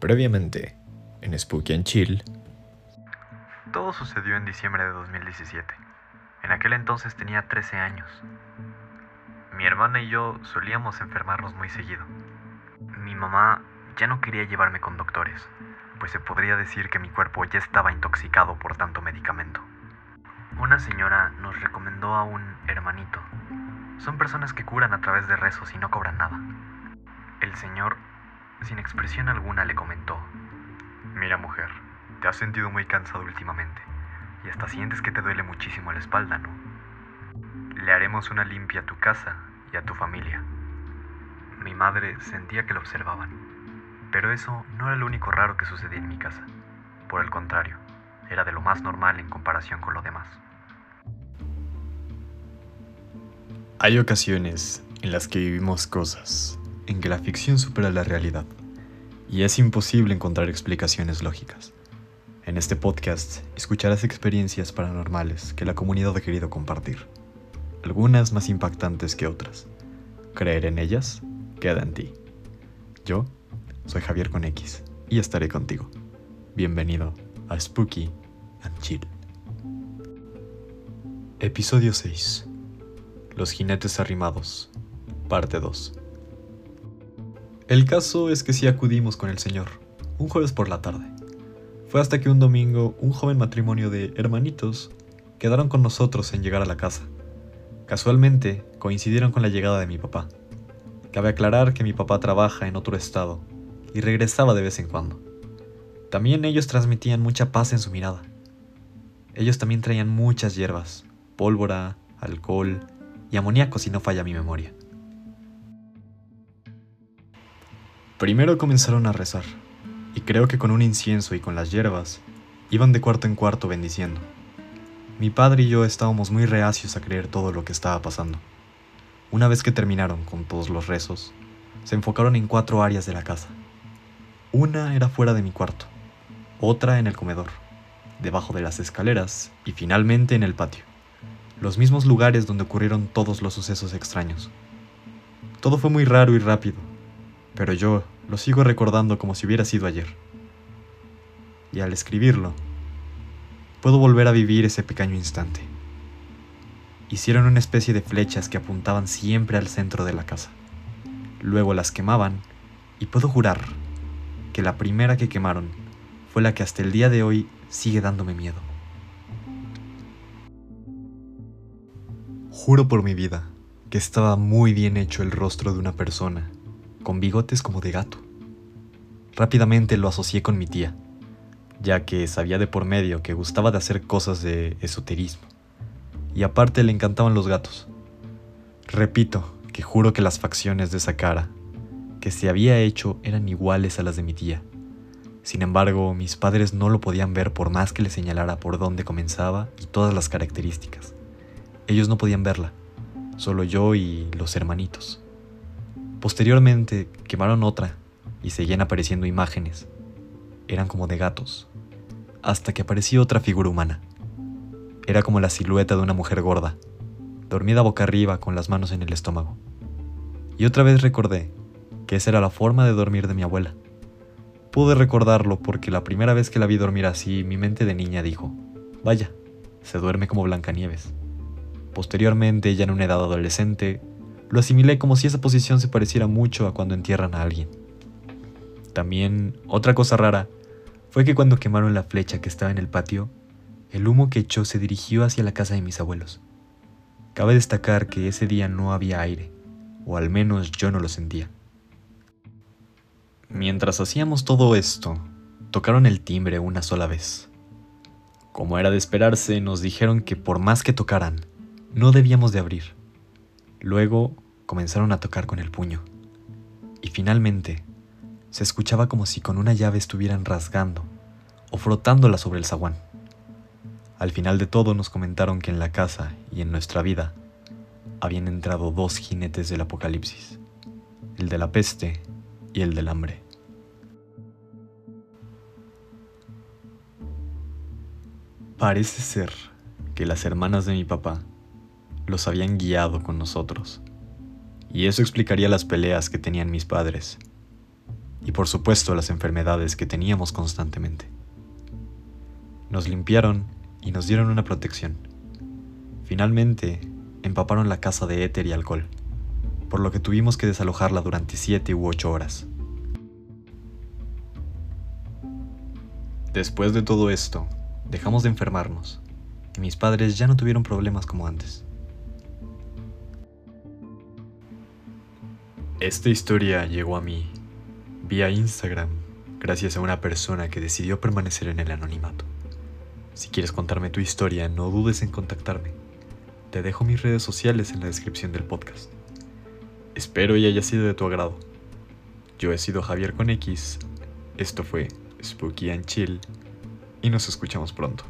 Previamente, en Spooky and Chill. Todo sucedió en diciembre de 2017. En aquel entonces tenía 13 años. Mi hermana y yo solíamos enfermarnos muy seguido. Mi mamá ya no quería llevarme con doctores, pues se podría decir que mi cuerpo ya estaba intoxicado por tanto medicamento. Una señora nos recomendó a un hermanito. Son personas que curan a través de rezos y no cobran nada. El señor, sin expresión alguna, le comentó, Mira mujer, te has sentido muy cansado últimamente y hasta sientes que te duele muchísimo la espalda, ¿no? Le haremos una limpia a tu casa y a tu familia. Mi madre sentía que lo observaban, pero eso no era lo único raro que sucedía en mi casa. Por el contrario, era de lo más normal en comparación con lo demás. Hay ocasiones en las que vivimos cosas en que la ficción supera la realidad y es imposible encontrar explicaciones lógicas. En este podcast escucharás experiencias paranormales que la comunidad ha querido compartir, algunas más impactantes que otras. Creer en ellas queda en ti. Yo soy Javier con X y estaré contigo. Bienvenido a Spooky and Chill. Episodio 6. Los jinetes arrimados. Parte 2. El caso es que sí acudimos con el señor, un jueves por la tarde. Fue hasta que un domingo un joven matrimonio de hermanitos quedaron con nosotros en llegar a la casa. Casualmente coincidieron con la llegada de mi papá. Cabe aclarar que mi papá trabaja en otro estado y regresaba de vez en cuando. También ellos transmitían mucha paz en su mirada. Ellos también traían muchas hierbas, pólvora, alcohol y amoníaco si no falla mi memoria. Primero comenzaron a rezar, y creo que con un incienso y con las hierbas, iban de cuarto en cuarto bendiciendo. Mi padre y yo estábamos muy reacios a creer todo lo que estaba pasando. Una vez que terminaron con todos los rezos, se enfocaron en cuatro áreas de la casa. Una era fuera de mi cuarto, otra en el comedor, debajo de las escaleras y finalmente en el patio, los mismos lugares donde ocurrieron todos los sucesos extraños. Todo fue muy raro y rápido, pero yo lo sigo recordando como si hubiera sido ayer. Y al escribirlo, puedo volver a vivir ese pequeño instante. Hicieron una especie de flechas que apuntaban siempre al centro de la casa. Luego las quemaban y puedo jurar que la primera que quemaron fue la que hasta el día de hoy sigue dándome miedo. Juro por mi vida que estaba muy bien hecho el rostro de una persona con bigotes como de gato. Rápidamente lo asocié con mi tía, ya que sabía de por medio que gustaba de hacer cosas de esoterismo, y aparte le encantaban los gatos. Repito que juro que las facciones de esa cara que se había hecho eran iguales a las de mi tía. Sin embargo, mis padres no lo podían ver por más que le señalara por dónde comenzaba y todas las características. Ellos no podían verla, solo yo y los hermanitos. Posteriormente quemaron otra y seguían apareciendo imágenes. Eran como de gatos. Hasta que apareció otra figura humana. Era como la silueta de una mujer gorda, dormida boca arriba con las manos en el estómago. Y otra vez recordé que esa era la forma de dormir de mi abuela. Pude recordarlo porque la primera vez que la vi dormir así, mi mente de niña dijo, vaya, se duerme como Blancanieves. Posteriormente, ya en una edad adolescente, lo asimilé como si esa posición se pareciera mucho a cuando entierran a alguien. También, otra cosa rara, fue que cuando quemaron la flecha que estaba en el patio, el humo que echó se dirigió hacia la casa de mis abuelos. Cabe destacar que ese día no había aire, o al menos yo no lo sentía. Mientras hacíamos todo esto, tocaron el timbre una sola vez. Como era de esperarse, nos dijeron que por más que tocaran, no debíamos de abrir. Luego comenzaron a tocar con el puño. Y finalmente, se escuchaba como si con una llave estuvieran rasgando o frotándola sobre el zaguán. Al final de todo nos comentaron que en la casa y en nuestra vida habían entrado dos jinetes del apocalipsis, el de la peste y el del hambre. Parece ser que las hermanas de mi papá los habían guiado con nosotros. Y eso explicaría las peleas que tenían mis padres. Y por supuesto las enfermedades que teníamos constantemente. Nos limpiaron y nos dieron una protección. Finalmente, empaparon la casa de éter y alcohol, por lo que tuvimos que desalojarla durante siete u ocho horas. Después de todo esto, dejamos de enfermarnos y mis padres ya no tuvieron problemas como antes. Esta historia llegó a mí vía Instagram gracias a una persona que decidió permanecer en el anonimato. Si quieres contarme tu historia, no dudes en contactarme. Te dejo mis redes sociales en la descripción del podcast. Espero y haya sido de tu agrado. Yo he sido Javier con X, esto fue Spooky and Chill y nos escuchamos pronto.